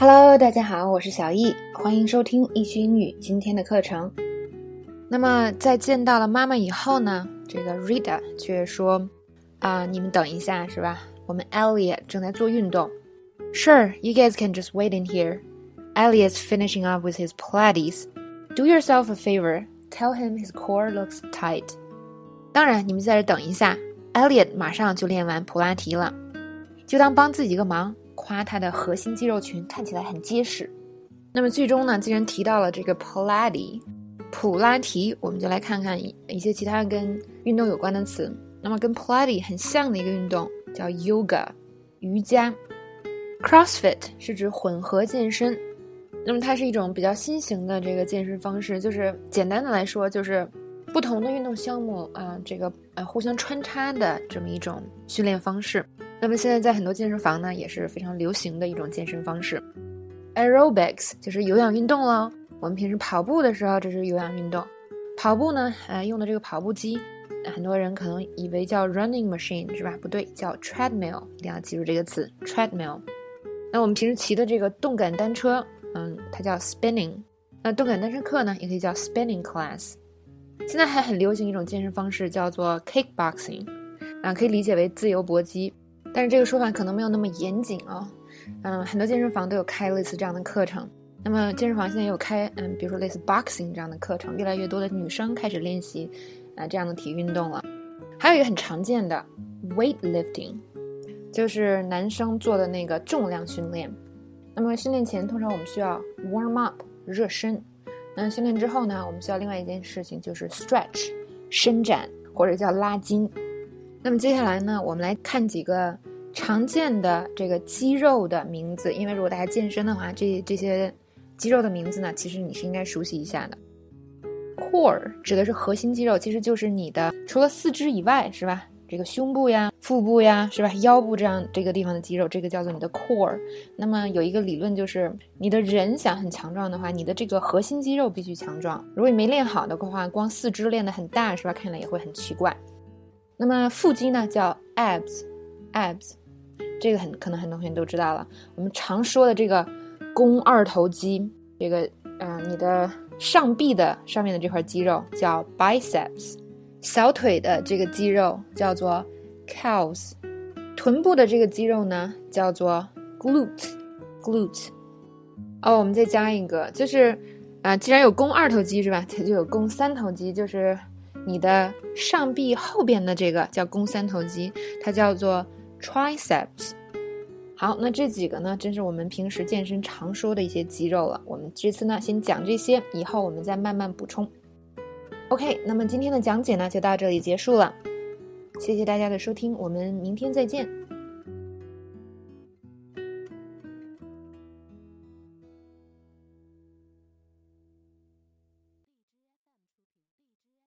Hello，大家好，我是小易，欢迎收听易趣英语今天的课程。那么在见到了妈妈以后呢，这个 Rita 却说：“啊，你们等一下，是吧？我们 Elliot 正在做运动。Sure, you guys can just wait in here. Elliot's finishing up with his Pilates. Do yourself a favor, tell him his core looks tight. 当然，你们在这等一下，Elliot 马上就练完普拉提了，就当帮自己个忙。”夸他的核心肌肉群看起来很结实。那么最终呢，既然提到了这个 Pilates，普拉提，我们就来看看一些其他跟运动有关的词。那么跟 Pilates 很像的一个运动叫 Yoga，瑜伽。CrossFit 是指混合健身，那么它是一种比较新型的这个健身方式，就是简单的来说，就是不同的运动项目啊，这个呃互相穿插的这么一种训练方式。那么现在在很多健身房呢，也是非常流行的一种健身方式。Aerobics 就是有氧运动喽。我们平时跑步的时候，这是有氧运动。跑步呢，呃，用的这个跑步机，很多人可能以为叫 running machine 是吧？不对，叫 treadmill，一定要记住这个词 treadmill。那我们平时骑的这个动感单车，嗯，它叫 spinning。那动感单车课呢，也可以叫 spinning class。现在还很流行一种健身方式，叫做 kickboxing，啊，可以理解为自由搏击。但是这个说法可能没有那么严谨啊，嗯，很多健身房都有开类似这样的课程。那么健身房现在也有开，嗯，比如说类似 boxing 这样的课程，越来越多的女生开始练习啊这样的体育运动了。还有一个很常见的 weightlifting，就是男生做的那个重量训练。那么训练前通常我们需要 warm up 热身，那训练之后呢，我们需要另外一件事情就是 stretch 伸展或者叫拉筋。那么接下来呢，我们来看几个常见的这个肌肉的名字。因为如果大家健身的话，这这些肌肉的名字呢，其实你是应该熟悉一下的。Core 指的是核心肌肉，其实就是你的除了四肢以外，是吧？这个胸部呀、腹部呀，是吧？腰部这样这个地方的肌肉，这个叫做你的 core。那么有一个理论就是，你的人想很强壮的话，你的这个核心肌肉必须强壮。如果你没练好的话，光四肢练得很大，是吧？看来也会很奇怪。那么腹肌呢，叫 abs，abs，这个很可能很多同学都知道了。我们常说的这个肱二头肌，这个呃，你的上臂的上面的这块肌肉叫 biceps，小腿的这个肌肉叫做 calves，臀部的这个肌肉呢叫做 glute，glute。哦，我们再加一个，就是啊，既然有肱二头肌是吧，它就有肱三头肌，就是。你的上臂后边的这个叫肱三头肌，它叫做 triceps。好，那这几个呢，真是我们平时健身常说的一些肌肉了。我们这次呢，先讲这些，以后我们再慢慢补充。OK，那么今天的讲解呢，就到这里结束了。谢谢大家的收听，我们明天再见。